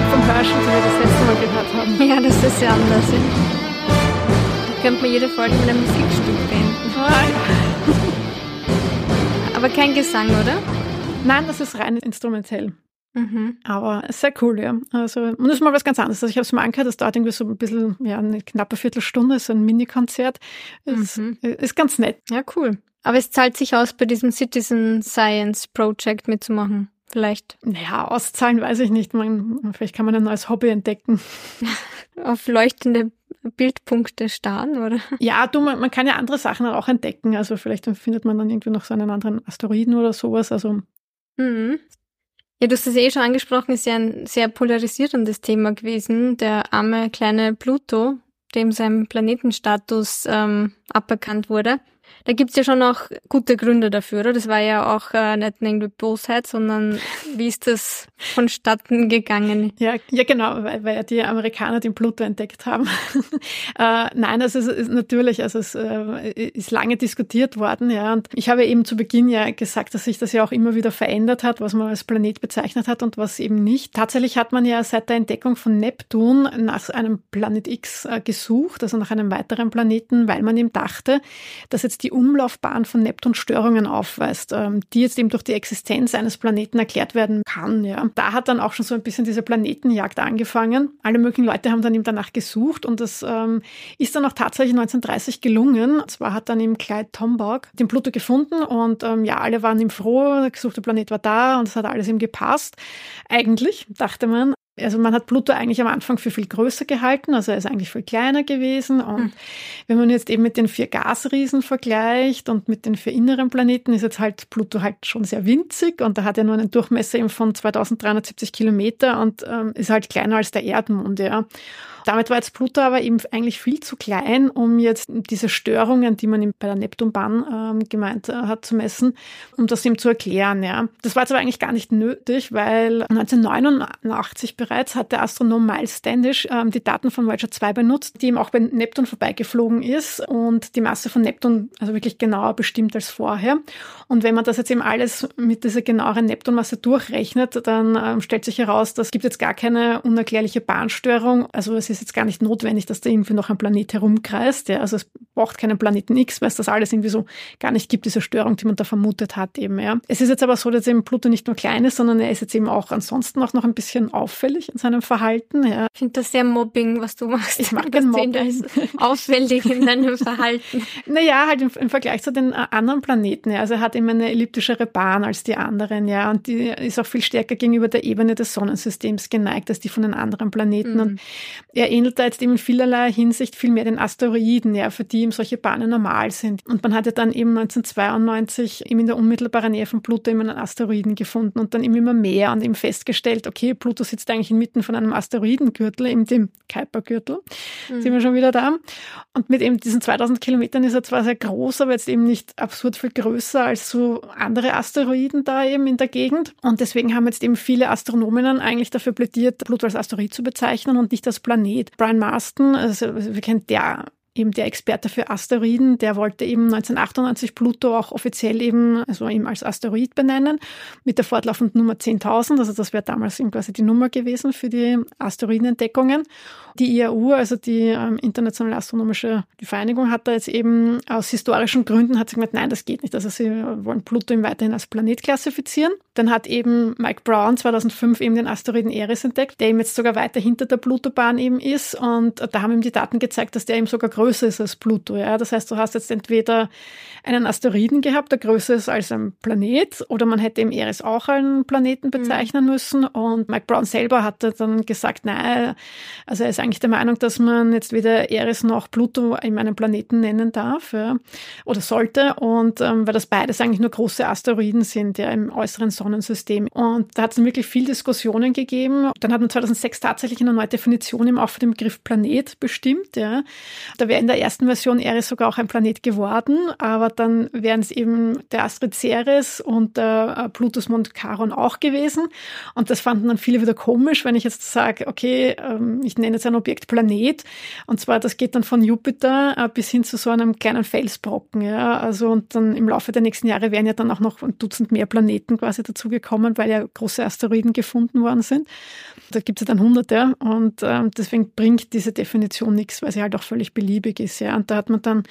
Musik vom Hörschen, die wir das letzte Mal gehört haben. Ja, das ist ja anders. Da könnte man jede Folge mit einem Musikstück beenden. Aber kein Gesang, oder? Nein, das ist rein instrumentell. Mhm. Aber sehr cool, ja. Also, und das ist mal was ganz anderes. Also ich habe es mal angehört, das dauert irgendwie so ein bisschen, ja, eine knappe Viertelstunde, so ein Mini-Konzert. Ist, mhm. ist ganz nett. Ja, cool. Aber es zahlt sich aus, bei diesem Citizen Science Project mitzumachen. Vielleicht. Naja, auszahlen weiß ich nicht. Man, vielleicht kann man ein neues Hobby entdecken. Auf leuchtende Bildpunkte starren, oder? Ja, du, man, man kann ja andere Sachen auch entdecken. Also vielleicht findet man dann irgendwie noch so einen anderen Asteroiden oder sowas. Also mhm. Ja, du hast es eh schon angesprochen, ist ja ein sehr polarisierendes Thema gewesen. Der arme kleine Pluto, dem sein Planetenstatus ähm, aberkannt wurde. Da gibt's ja schon auch gute Gründe dafür, oder? Das war ja auch äh, nicht irgendwie Bosheit, sondern wie ist das vonstatten gegangen? Ja, ja genau, weil, weil ja die Amerikaner den Pluto entdeckt haben. äh, nein, also es ist natürlich, also es äh, ist lange diskutiert worden, ja. Und ich habe eben zu Beginn ja gesagt, dass sich das ja auch immer wieder verändert hat, was man als Planet bezeichnet hat und was eben nicht. Tatsächlich hat man ja seit der Entdeckung von Neptun nach einem Planet X äh, gesucht, also nach einem weiteren Planeten, weil man eben dachte, dass jetzt die Umlaufbahn von Neptun Störungen aufweist, ähm, die jetzt eben durch die Existenz eines Planeten erklärt werden kann. Ja. Da hat dann auch schon so ein bisschen diese Planetenjagd angefangen. Alle möglichen Leute haben dann eben danach gesucht und das ähm, ist dann auch tatsächlich 1930 gelungen. Und zwar hat dann eben Clyde Tombaugh den Pluto gefunden und ähm, ja, alle waren ihm froh, der gesuchte Planet war da und es hat alles ihm gepasst. Eigentlich, dachte man, also man hat Pluto eigentlich am Anfang für viel größer gehalten, also er ist eigentlich viel kleiner gewesen. Und mhm. wenn man jetzt eben mit den vier Gasriesen vergleicht und mit den vier inneren Planeten, ist jetzt halt Pluto halt schon sehr winzig und da hat er nur einen Durchmesser eben von 2370 Kilometer und ähm, ist halt kleiner als der Erdmond, ja. Damit war jetzt Pluto aber eben eigentlich viel zu klein, um jetzt diese Störungen, die man bei der Neptunbahn ähm, gemeint äh, hat, zu messen, um das ihm zu erklären. Ja. Das war jetzt aber eigentlich gar nicht nötig, weil 1989 bereits hat der Astronom Miles Standish ähm, die Daten von Voyager 2 benutzt, die ihm auch bei Neptun vorbeigeflogen ist und die Masse von Neptun also wirklich genauer bestimmt als vorher. Und wenn man das jetzt eben alles mit dieser genaueren Neptunmasse durchrechnet, dann ähm, stellt sich heraus, dass es gibt jetzt gar keine unerklärliche Bahnstörung. Also es es ist jetzt gar nicht notwendig, dass da irgendwie noch ein Planet herumkreist. Ja. Also es braucht keinen Planeten X, weil es das alles irgendwie so gar nicht gibt, diese Störung, die man da vermutet hat eben. Ja. Es ist jetzt aber so, dass eben Pluto nicht nur klein ist, sondern er ist jetzt eben auch ansonsten auch noch ein bisschen auffällig in seinem Verhalten. Ja. Ich finde das sehr Mobbing, was du machst. Ich mag den Mobbing. auffällig in deinem Verhalten. Naja, halt im, im Vergleich zu den äh, anderen Planeten. Ja. Also er hat eben eine elliptischere Bahn als die anderen, ja. Und die ist auch viel stärker gegenüber der Ebene des Sonnensystems geneigt als die von den anderen Planeten. Mhm. Und er ähnelt da jetzt eben in vielerlei Hinsicht viel mehr den Asteroiden, ja, für die eben solche Bahnen normal sind. Und man hat ja dann eben 1992 eben in der unmittelbaren Nähe von Pluto eben einen Asteroiden gefunden und dann eben immer mehr und eben festgestellt, okay, Pluto sitzt eigentlich inmitten von einem Asteroidengürtel, eben dem Kuipergürtel. Mhm. Sind wir schon wieder da. Und mit eben diesen 2000 Kilometern ist er zwar sehr groß, aber jetzt eben nicht absurd viel größer als so andere Asteroiden da eben in der Gegend. Und deswegen haben jetzt eben viele Astronomen eigentlich dafür plädiert, Pluto als Asteroid zu bezeichnen und nicht als Planet. Brian Marston, also wir kennen der eben der Experte für Asteroiden, der wollte eben 1998 Pluto auch offiziell eben, also eben als Asteroid benennen, mit der fortlaufenden Nummer 10.000. Also das wäre damals eben quasi die Nummer gewesen für die Asteroidenentdeckungen. Die IAU, also die ähm, Internationale Astronomische Vereinigung, hat da jetzt eben aus historischen Gründen hat sie gemeint, nein, das geht nicht. Also sie wollen Pluto eben weiterhin als Planet klassifizieren. Dann hat eben Mike Brown 2005 eben den Asteroiden Eris entdeckt, der eben jetzt sogar weiter hinter der Plutobahn eben ist. Und da haben ihm die Daten gezeigt, dass der eben sogar größer ist als Pluto. Ja? Das heißt, du hast jetzt entweder einen Asteroiden gehabt, der größer ist als ein Planet, oder man hätte eben Eris auch einen Planeten mhm. bezeichnen mhm. müssen. Und Mike Brown selber hatte dann gesagt, nein, also er ist eigentlich der Meinung, dass man jetzt weder Eris noch Pluto in einen Planeten nennen darf ja, oder sollte. Und ähm, weil das beides eigentlich nur große Asteroiden sind, ja, im äußeren Sonnensystem. Und da hat es wirklich viel Diskussionen gegeben. Dann hat man 2006 tatsächlich eine neue Definition eben auch für den Begriff Planet bestimmt. Ja. Da wäre in der ersten Version Eris sogar auch ein Planet geworden, aber dann wären es eben der Asteroid Ceres und der äh, Plutus Mond Charon auch gewesen. Und das fanden dann viele wieder komisch, wenn ich jetzt sage, okay, ähm, ich nenne jetzt ein Objekt Planet. Und zwar, das geht dann von Jupiter äh, bis hin zu so einem kleinen Felsbrocken. Ja. Also und dann im Laufe der nächsten Jahre wären ja dann auch noch ein Dutzend mehr Planeten quasi dazugekommen, weil ja große Asteroiden gefunden worden sind. Da gibt es ja dann hunderte und ähm, deswegen bringt diese Definition nichts, weil sie halt auch völlig beliebig ist. Ja. Und da hat man dann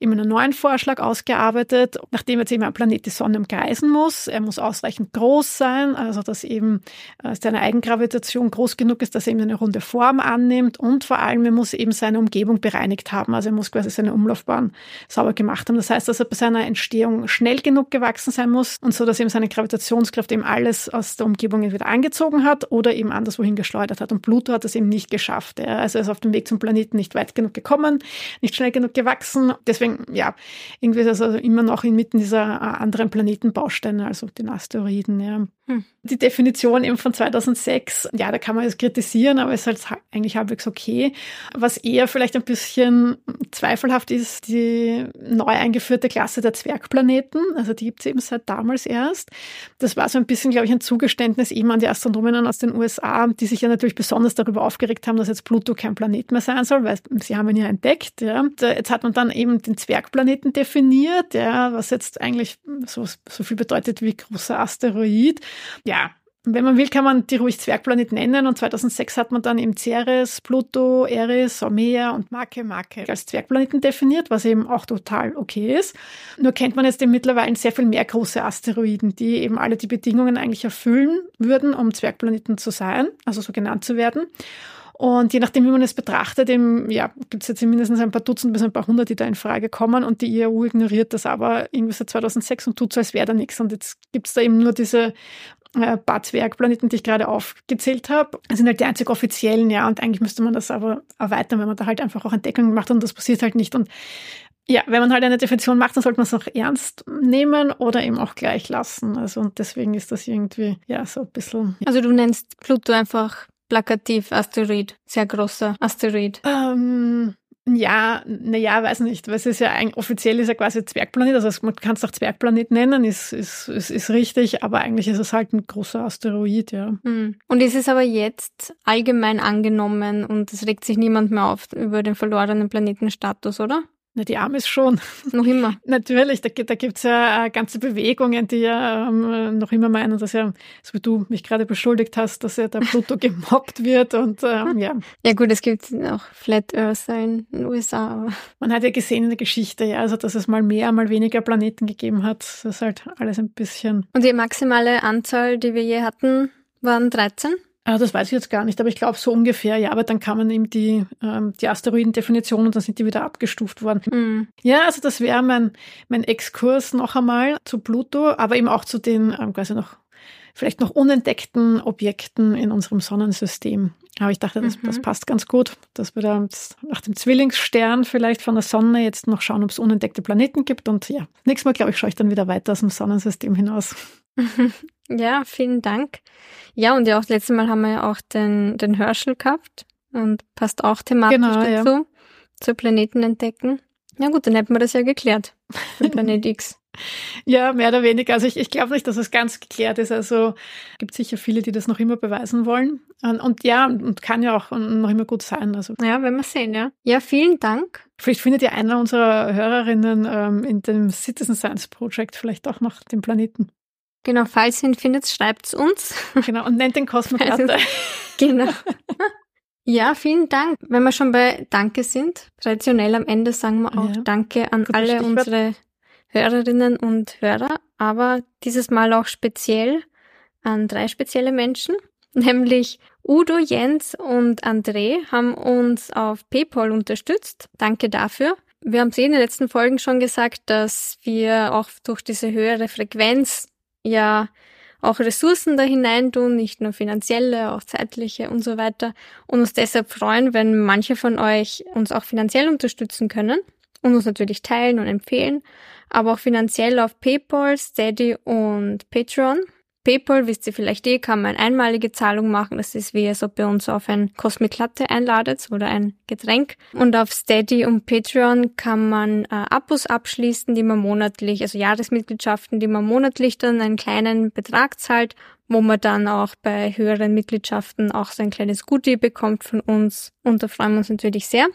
eben einen neuen Vorschlag ausgearbeitet, nachdem jetzt eben ein Planet die Sonne umkreisen muss. Er muss ausreichend groß sein, also dass eben äh, seine Eigengravitation groß genug ist, dass er eben eine runde Form annimmt und vor allem er muss eben seine Umgebung bereinigt haben. Also er muss quasi seine Umlaufbahn sauber gemacht haben. Das heißt, dass er bei seiner Entstehung schnell genug gewachsen sein muss und so, dass eben seine Gravitationskraft eben alles aus der Umgebung entweder angezogen hat oder eben anderswohin geschleudert hat. Und Pluto hat das eben nicht geschafft. Also er ist auf dem Weg zum Planeten nicht weit genug gekommen, nicht schnell genug gewachsen. Deswegen, ja, irgendwie ist er also immer noch inmitten dieser äh, anderen Planetenbausteine, also den Asteroiden. Ja. Hm. Die Definition eben von 2006, ja, da kann man es kritisieren, aber es ist halt eigentlich halbwegs okay. Was eher vielleicht ein bisschen zweifelhaft ist, die neu eingeführte Klasse der Zwergplaneten. Also die gibt es eben seit damals erst. Das war so ein bisschen, glaube ich, ein Zugeständnis eben an die Astronomen aus den USA, die sich ja natürlich besonders darüber aufgeregt haben, dass jetzt Pluto kein Planet mehr sein soll, weil sie haben ihn ja entdeckt. Ja. Jetzt hat man dann eben den Zwergplaneten definiert, ja, was jetzt eigentlich so, so viel bedeutet wie großer Asteroid ja, wenn man will, kann man die ruhig Zwergplanet nennen. Und 2006 hat man dann eben Ceres, Pluto, Eris, Haumea und Make Make als Zwergplaneten definiert, was eben auch total okay ist. Nur kennt man jetzt eben mittlerweile sehr viel mehr große Asteroiden, die eben alle die Bedingungen eigentlich erfüllen würden, um Zwergplaneten zu sein, also so genannt zu werden. Und je nachdem, wie man es betrachtet, eben, ja, gibt es jetzt mindestens ein paar Dutzend bis ein paar hundert, die da in Frage kommen. Und die IAU ignoriert das aber irgendwie seit 2006 und tut so, als wäre da nichts. Und jetzt gibt es da eben nur diese äh, paar Zwergplaneten, die ich gerade aufgezählt habe. Das sind halt die einzig offiziellen, ja. Und eigentlich müsste man das aber erweitern, wenn man da halt einfach auch Entdeckungen macht und das passiert halt nicht. Und ja, wenn man halt eine Definition macht, dann sollte man es auch ernst nehmen oder eben auch gleich lassen. Also und deswegen ist das irgendwie, ja, so ein bisschen. Also du nennst Pluto einfach plakativ Asteroid, sehr großer Asteroid. Ähm, ja, naja, weiß nicht, weil es ist ja ein, offiziell ist ja quasi Zwergplanet, also man kann es auch Zwergplanet nennen, ist, ist, ist, ist richtig, aber eigentlich ist es halt ein großer Asteroid, ja. Hm. Und ist es aber jetzt allgemein angenommen und es regt sich niemand mehr auf über den verlorenen Planetenstatus, oder? Na, die Amis schon. Noch immer. Natürlich, da, da gibt es ja äh, ganze Bewegungen, die ja ähm, noch immer meinen, dass ja, so wie du mich gerade beschuldigt hast, dass ja der Pluto gemobbt wird und ähm, ja. Ja gut, es gibt auch Flat Earther in den USA. Aber. Man hat ja gesehen in der Geschichte, ja, also dass es mal mehr, mal weniger Planeten gegeben hat. Das ist halt alles ein bisschen. Und die maximale Anzahl, die wir je hatten, waren 13? Ah, das weiß ich jetzt gar nicht, aber ich glaube so ungefähr, ja, aber dann kann man eben die, ähm, die Asteroidendefinition und dann sind die wieder abgestuft worden. Mhm. Ja, also das wäre mein, mein Exkurs noch einmal zu Pluto, aber eben auch zu den ähm, quasi noch vielleicht noch unentdeckten Objekten in unserem Sonnensystem. Aber ich dachte, das, mhm. das passt ganz gut, dass wir da nach dem Zwillingsstern vielleicht von der Sonne jetzt noch schauen, ob es unentdeckte Planeten gibt. Und ja, nächstes Mal, glaube ich, schaue ich dann wieder weiter aus dem Sonnensystem hinaus. Ja, vielen Dank. Ja, und ja, auch das letzte Mal haben wir ja auch den, den Herschel gehabt und passt auch thematisch genau, dazu, ja. zu Planeten entdecken. Ja gut, dann hätten wir das ja geklärt Planet X. Ja, mehr oder weniger. Also ich, ich glaube nicht, dass es ganz geklärt ist. Also gibt sicher viele, die das noch immer beweisen wollen. Und, und ja, und kann ja auch noch immer gut sein. Also. Ja, werden wir sehen, ja. Ja, vielen Dank. Vielleicht findet ja einer unserer Hörerinnen ähm, in dem Citizen Science Project vielleicht auch noch den Planeten. Genau, falls ihr ihn findet, schreibt es uns. Genau, und nennt den Kosmoplatte. Also, genau. Ja, vielen Dank. Wenn wir schon bei Danke sind, traditionell am Ende sagen wir auch ja. Danke an Gutes alle Stichwort. unsere Hörerinnen und Hörer, aber dieses Mal auch speziell an drei spezielle Menschen, nämlich Udo, Jens und André haben uns auf PayPal unterstützt. Danke dafür. Wir haben es eh in den letzten Folgen schon gesagt, dass wir auch durch diese höhere Frequenz ja auch Ressourcen da hineintun, nicht nur finanzielle, auch zeitliche und so weiter. Und uns deshalb freuen, wenn manche von euch uns auch finanziell unterstützen können und uns natürlich teilen und empfehlen, aber auch finanziell auf PayPal, Steady und Patreon. PayPal, wisst ihr vielleicht eh, kann man einmalige Zahlung machen. Das ist wie, als ob ihr uns auf ein Cosmic Latte einladet oder ein Getränk. Und auf Steady und Patreon kann man äh, Abos abschließen, die man monatlich, also Jahresmitgliedschaften, die man monatlich dann einen kleinen Betrag zahlt, wo man dann auch bei höheren Mitgliedschaften auch so ein kleines Goodie bekommt von uns. Und da freuen wir uns natürlich sehr.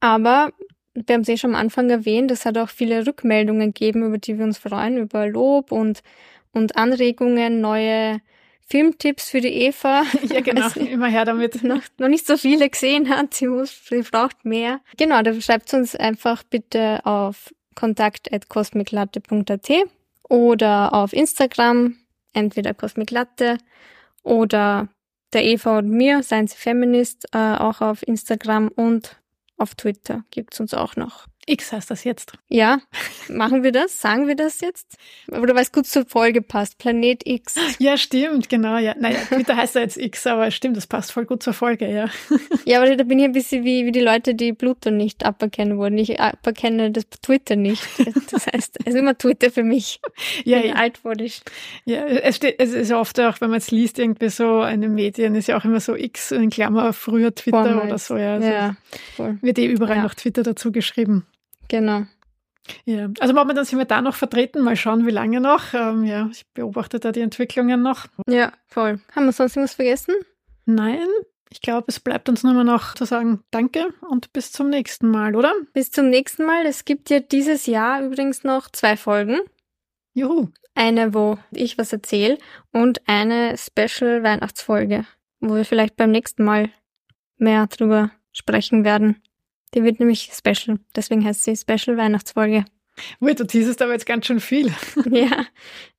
Aber wir haben es eh schon am Anfang erwähnt, es hat auch viele Rückmeldungen gegeben, über die wir uns freuen, über Lob und und Anregungen, neue Filmtipps für die Eva. Ja, genau, also, immer her damit. Noch, noch nicht so viele gesehen hat, sie, muss, sie braucht mehr. Genau, da schreibt uns einfach bitte auf kontakt.cosmiclatte.at oder auf Instagram, entweder Cosmiclatte oder der Eva und mir, Science Feminist, äh, auch auf Instagram und auf Twitter gibt's uns auch noch. X heißt das jetzt. Ja, machen wir das? Sagen wir das jetzt? Oder weil es gut zur Folge passt. Planet X. Ja, stimmt, genau. Ja. Naja, Twitter heißt ja jetzt X, aber stimmt, das passt voll gut zur Folge, ja. Ja, aber da bin ich ein bisschen wie, wie die Leute, die Pluto nicht aberkennen wurden. Ich aberkenne das Twitter nicht. Das heißt, es ist immer Twitter für mich. Ja, ja. altmodisch. Ja, es, steht, es ist oft auch, wenn man es liest, irgendwie so in den Medien, ist ja auch immer so X in Klammer früher Twitter Vormals. oder so. Ja, also ja voll. Wird eh überall ja. noch Twitter dazu geschrieben. Genau. Ja, also momentan sind wir da noch vertreten. Mal schauen, wie lange noch. Ähm, ja, ich beobachte da die Entwicklungen noch. Ja, voll. Haben wir sonst irgendwas vergessen? Nein. Ich glaube, es bleibt uns nur noch zu sagen Danke und bis zum nächsten Mal, oder? Bis zum nächsten Mal. Es gibt ja dieses Jahr übrigens noch zwei Folgen. Juhu. Eine, wo ich was erzähle und eine Special Weihnachtsfolge, wo wir vielleicht beim nächsten Mal mehr drüber sprechen werden. Die wird nämlich special. Deswegen heißt sie Special Weihnachtsfolge. Ui, du teasest aber jetzt ganz schön viel. ja,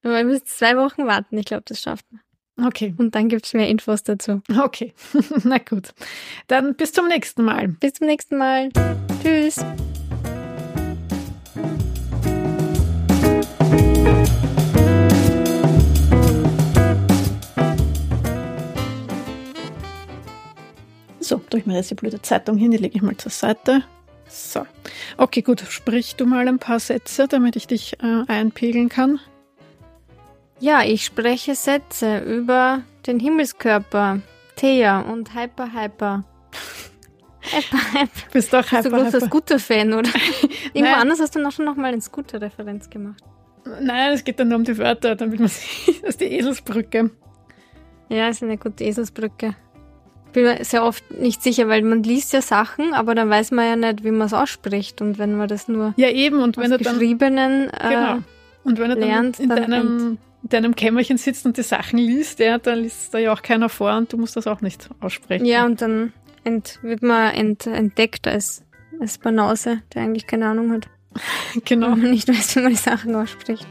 aber wir müssen zwei Wochen warten. Ich glaube, das schafft man. Okay. Und dann gibt's mehr Infos dazu. Okay, na gut. Dann bis zum nächsten Mal. Bis zum nächsten Mal. Tschüss. Mir jetzt die blöde Zeitung hin, die lege ich mal zur Seite. So. Okay, gut. Sprich du mal ein paar Sätze, damit ich dich äh, einpegeln kann. Ja, ich spreche Sätze über den Himmelskörper, Thea und Hyper Hyper. Hyper Hyper. Bist doch Hyper Hyper. Bist du großer Scooter-Fan, oder? Irgendwo anders hast du noch schon noch mal eine Scooter-Referenz gemacht. Nein, es geht dann nur um die Wörter, damit man sieht, das ist die Eselsbrücke. Ja, ist eine gute Eselsbrücke. Bin mir sehr oft nicht sicher, weil man liest ja Sachen, aber dann weiß man ja nicht, wie man es ausspricht. Und wenn man das nur ja eben und wenn aus dann Geschriebenen äh, genau und wenn du dann lernt, in dann deinem in deinem Kämmerchen sitzt und die Sachen liest, ja, dann liest da ja auch keiner vor und du musst das auch nicht aussprechen. ja, und dann ent, wird man ent, entdeckt als, als Banause, der eigentlich keine Ahnung hat. genau. Und man nicht weiß, wie man die Sachen ausspricht.